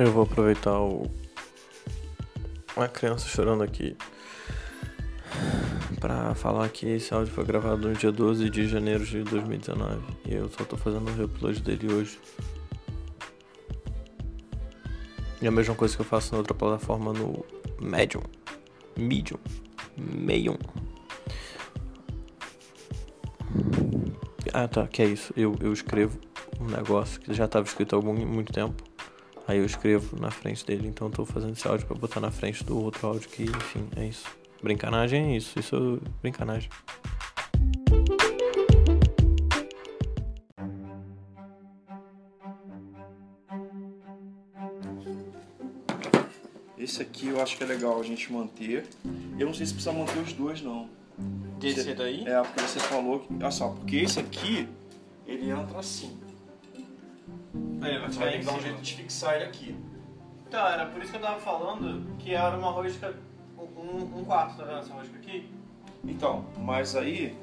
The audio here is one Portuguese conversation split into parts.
Eu vou aproveitar o. A criança chorando aqui. Pra falar que esse áudio foi gravado no dia 12 de janeiro de 2019. E eu só tô fazendo o reupload dele hoje. E a mesma coisa que eu faço na outra plataforma no Medium. Medium. Medium. Ah tá, que é isso. Eu, eu escrevo um negócio que já estava escrito há algum, muito tempo. Aí eu escrevo na frente dele, então eu tô fazendo esse áudio pra botar na frente do outro áudio que, enfim, é isso. Brincanagem é isso, isso é brincanagem. Esse aqui eu acho que é legal a gente manter. Eu não sei se precisa manter os dois, não. Desse Você- daí? É, porque você falou que. Olha só, porque esse aqui, ele entra assim. Aí, vai Você vai ter que dar um jeito de fixar ele aqui. Então, era por isso que eu tava falando que era uma rosca, um, um quarto, tá vendo essa rosca aqui? Então, mas aí.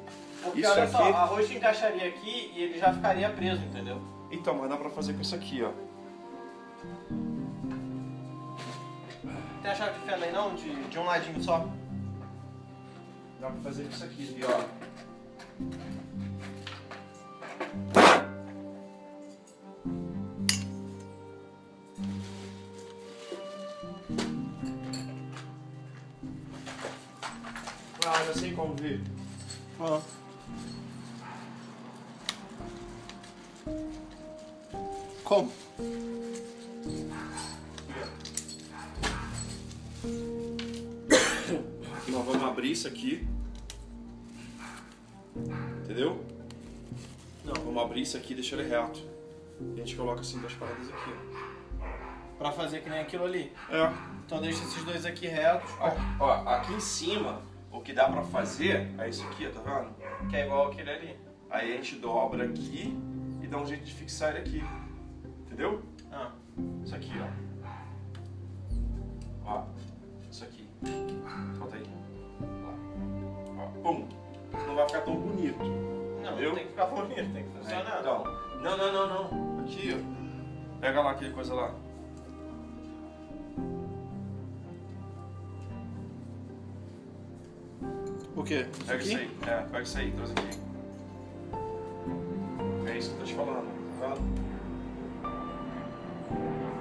Porque Isso olha só, aqui- a rosca encaixaria aqui e ele já ficaria preso, entendeu? Então, mas dá pra fazer com isso aqui, ó. Tem a chave de fenda aí não? De, de um ladinho só? Dá pra fazer com isso aqui, ó. Ah, já sei como ver. Ó. Como? Nós vamos abrir isso aqui. Entendeu? Não. Vamos abrir isso aqui e deixar ele reto. E a gente coloca assim duas paradas aqui, Pra fazer que nem aquilo ali. ó. É. Então deixa esses dois aqui retos, Ó, ó, aqui em cima, o que dá pra fazer é isso aqui, ó, tá vendo? que é igual aquele ali. Aí a gente dobra aqui e dá um jeito de fixar ele aqui. Entendeu? Ah. Isso aqui, ó. Ó, isso aqui. Bota aí. Ó, pum. Não vai ficar tão bonito. Não, Entendeu? tem que ficar bonito, tem que funcionar. Então, não, não, não, não. Aqui, ó. Pega lá aquele coisa lá. O quê? Pega isso aí. É, pega isso aí, traz aqui. É isso que eu tô te falando, tá vendo?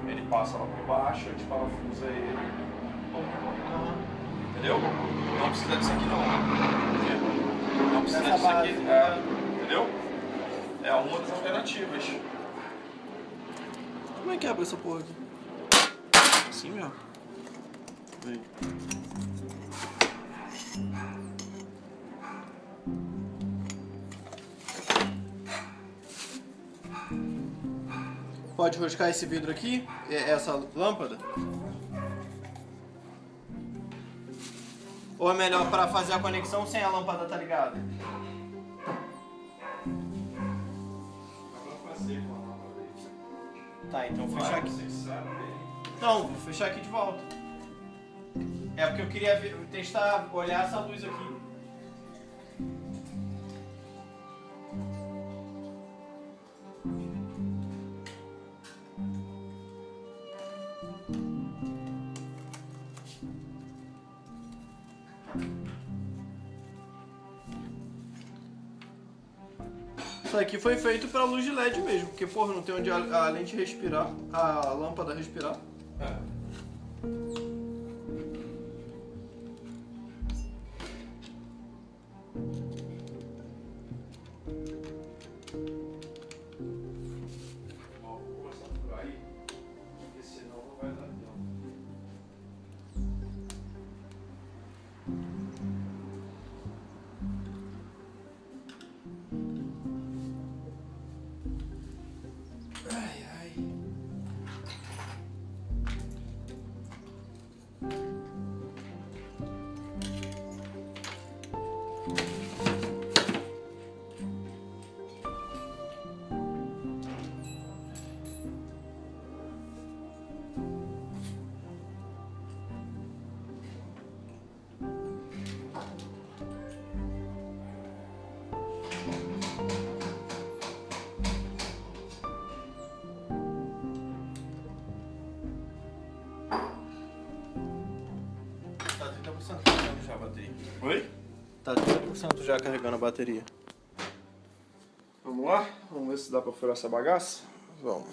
Ele passa lá por baixo, a gente parafusa ele. Entendeu? Não precisa disso aqui não. Não precisa disso aqui. É, entendeu? É uma das alternativas. Como é que abre essa porra aqui? Assim mesmo. Vem. Pode roscar esse vidro aqui? Essa lâmpada? Ou é melhor para fazer a conexão sem a lâmpada tá ligada? Tá, então fechar aqui. Não, vou fechar aqui de volta. É porque eu queria ver- testar, olhar essa luz aqui. Isso aqui foi feito pra luz de LED mesmo, porque porra, não tem onde a, a lente respirar, a lâmpada respirar. Bateria. Oi? Tá 30% já carregando a bateria. Vamos lá? Vamos ver se dá pra furar essa bagaça? Vamos.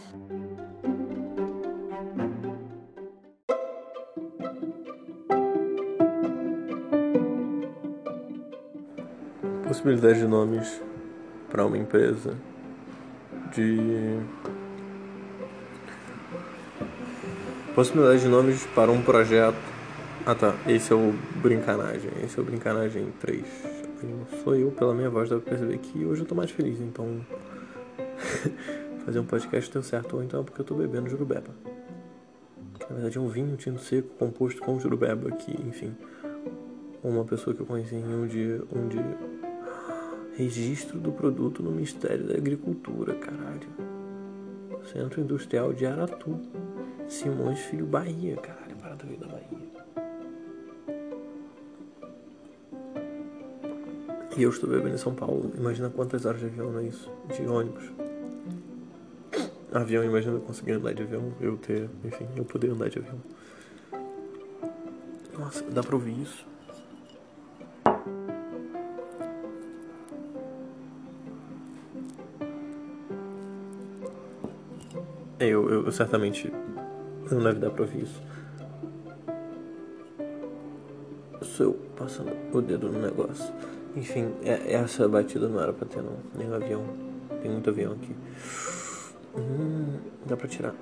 Possibilidade de nomes para uma empresa de possibilidade de nomes para um projeto. Ah tá, esse é o Brincanagem. Esse é o Brincanagem 3. Sou eu, pela minha voz, dá pra perceber que hoje eu tô mais feliz, então. Fazer um podcast deu certo, ou então é porque eu tô bebendo jurubeba. Na verdade é um vinho tinto seco composto com jurubeba, que, enfim. Uma pessoa que eu conheci em um dia. Um dia. Registro do produto no Ministério da Agricultura, caralho. Centro Industrial de Aratu. Simões Filho Bahia, caralho, parada da Bahia. E eu estou bebendo em São Paulo. Imagina quantas horas de avião não é isso? De ônibus. Avião, imagina eu conseguir andar de avião, eu ter, enfim, eu poder andar de avião. Nossa, dá pra ouvir isso? É, eu, eu, eu certamente não deve dar pra ouvir isso. Sou eu passando o dedo no negócio. Enfim, é, essa batida não era pra ter não. Nem o avião. Tem muito avião aqui. Hum, dá pra tirar.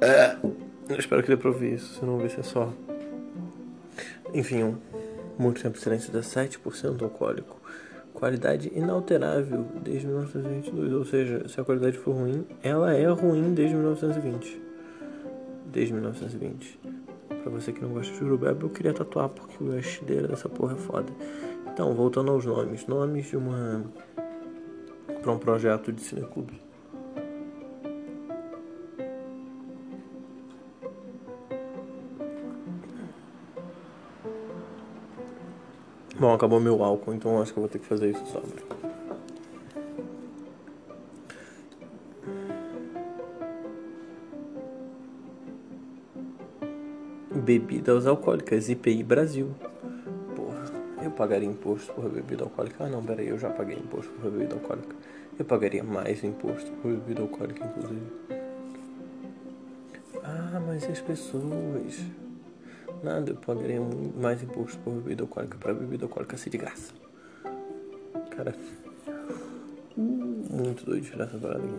É. Eu espero que dê pra ouvir isso, senão vai ser só. Enfim, um muito tempo silêncio dá 7% alcoólico. Qualidade inalterável desde 1922. Ou seja, se a qualidade for ruim, ela é ruim desde 1920. Desde 1920. Pra você que não gosta de Urubeba, eu queria tatuar porque o estileira dessa porra é foda. Então, voltando aos nomes. Nomes de uma. pra um projeto de cineclube. Bom, acabou meu álcool, então acho que eu vou ter que fazer isso sóbrio. Bebidas alcoólicas, IPI Brasil. Porra, eu pagaria imposto por bebida alcoólica? Ah não, peraí, eu já paguei imposto por bebida alcoólica. Eu pagaria mais imposto por bebida alcoólica, inclusive. Ah, mas as pessoas... Nada, eu pagaria mais imposto por bebida alcoólica pra bebida alcoólica ser de graça. Cara, muito doido tirar essa parada aqui.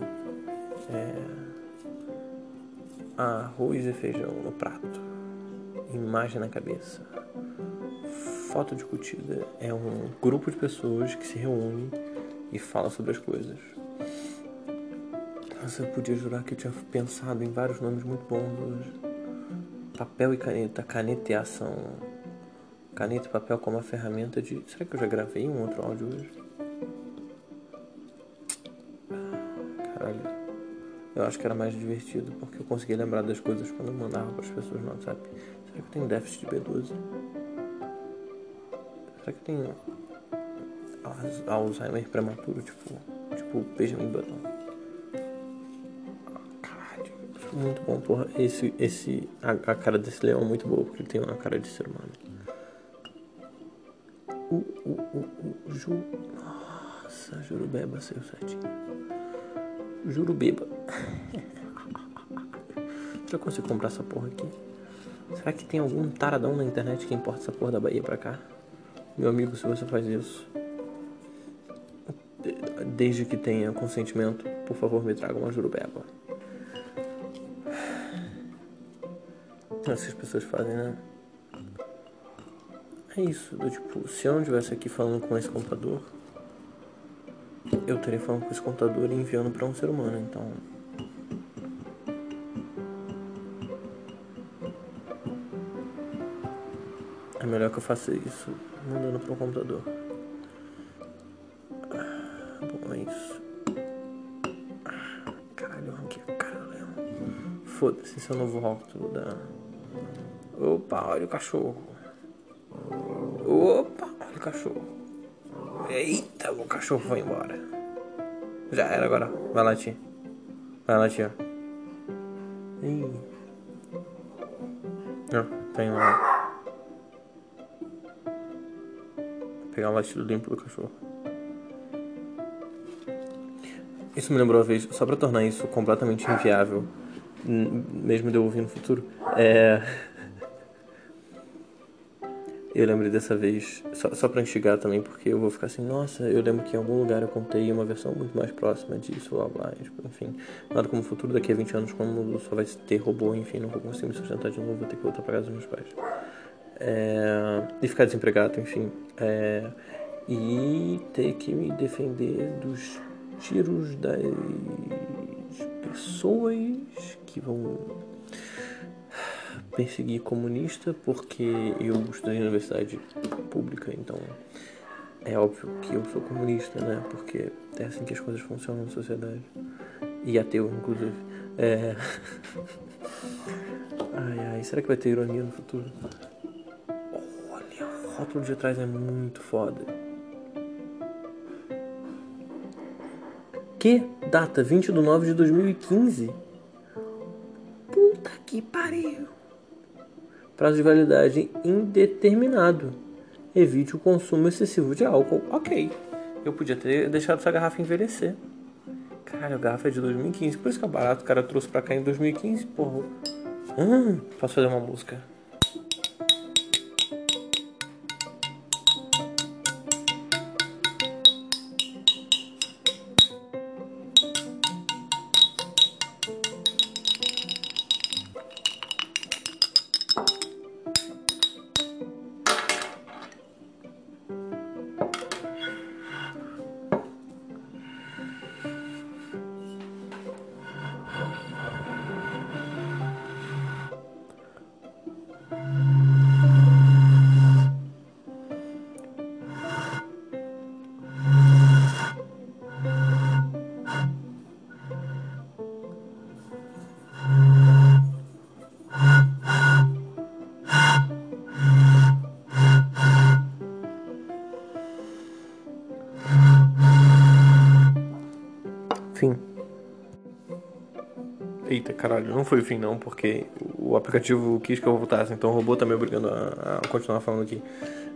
É... Arroz e feijão no prato. Imagem na cabeça. Foto discutida. É um grupo de pessoas que se reúne e fala sobre as coisas. Nossa, eu podia jurar que eu tinha pensado em vários nomes muito bons hoje papel e caneta, caneteação. Caneta e papel como a ferramenta de. Será que eu já gravei um outro áudio hoje? Caralho. Eu acho que era mais divertido porque eu conseguia lembrar das coisas quando eu mandava para as pessoas no WhatsApp. Será que eu tenho déficit de B12? Será que eu tenho Alzheimer prematuro, tipo, tipo Benjamin Button? Muito bom, porra. Esse, esse, a, a, cara desse leão é muito boa, porque ele tem uma cara de ser humano. O, o, o, o, Ju... Nossa, Jurubeba saiu certinho. Jurubeba. Já consigo comprar essa porra aqui? Será que tem algum taradão na internet que importa essa porra da Bahia pra cá? Meu amigo, se você faz isso, desde que tenha consentimento, por favor me traga uma jurubeba. Essas pessoas fazem, né? É isso, tipo, se eu não estivesse aqui falando com esse computador, eu estaria falando com esse computador e enviando para um ser humano, então. É melhor que eu faça isso mandando para um computador. Bom, é isso. Caralho, eu arranquei a cara foda-se, esse é o novo rótulo da. Opa, olha o cachorro. Opa, olha o cachorro. Eita, o cachorro foi embora. Já era agora. Vai lá, tia. Vai lá, tia. Ih. Não, tem lá. Vou pegar um latido limpo do cachorro. Isso me lembrou uma vez, só pra tornar isso completamente inviável, mesmo de eu ouvir no futuro, é. Eu lembrei dessa vez, só, só pra instigar também, porque eu vou ficar assim, nossa, eu lembro que em algum lugar eu contei uma versão muito mais próxima disso, blá blá, tipo, enfim. Nada como futuro, daqui a 20 anos, como só vai ter robô, enfim, não vou conseguir me sustentar de novo, vou ter que voltar pra casa dos meus pais. É, e ficar desempregado, enfim. É, e ter que me defender dos tiros das pessoas que vão perseguir comunista porque eu estudei na universidade pública, então é óbvio que eu sou comunista, né? Porque é assim que as coisas funcionam na sociedade. E ateu, inclusive. É... Ai, ai, será que vai ter ironia no futuro? Olha, o rótulo de trás é muito foda. Que? Data 20 de 9 de 2015? Puta que pariu! Prazo de validade indeterminado. Evite o consumo excessivo de álcool. Ok. Eu podia ter deixado essa garrafa envelhecer. Cara, a garrafa é de 2015. Por isso que é barato. O cara trouxe pra cá em 2015, porra. Hum, posso fazer uma música. Caralho, não foi o fim não, porque o aplicativo quis que eu voltasse, então o robô tá me obrigando a, a continuar falando aqui.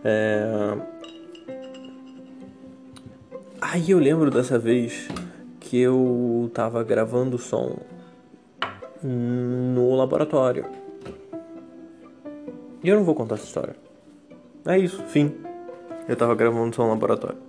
É... Aí eu lembro dessa vez que eu tava gravando som no laboratório. E eu não vou contar essa história. É isso, fim. Eu tava gravando som no laboratório.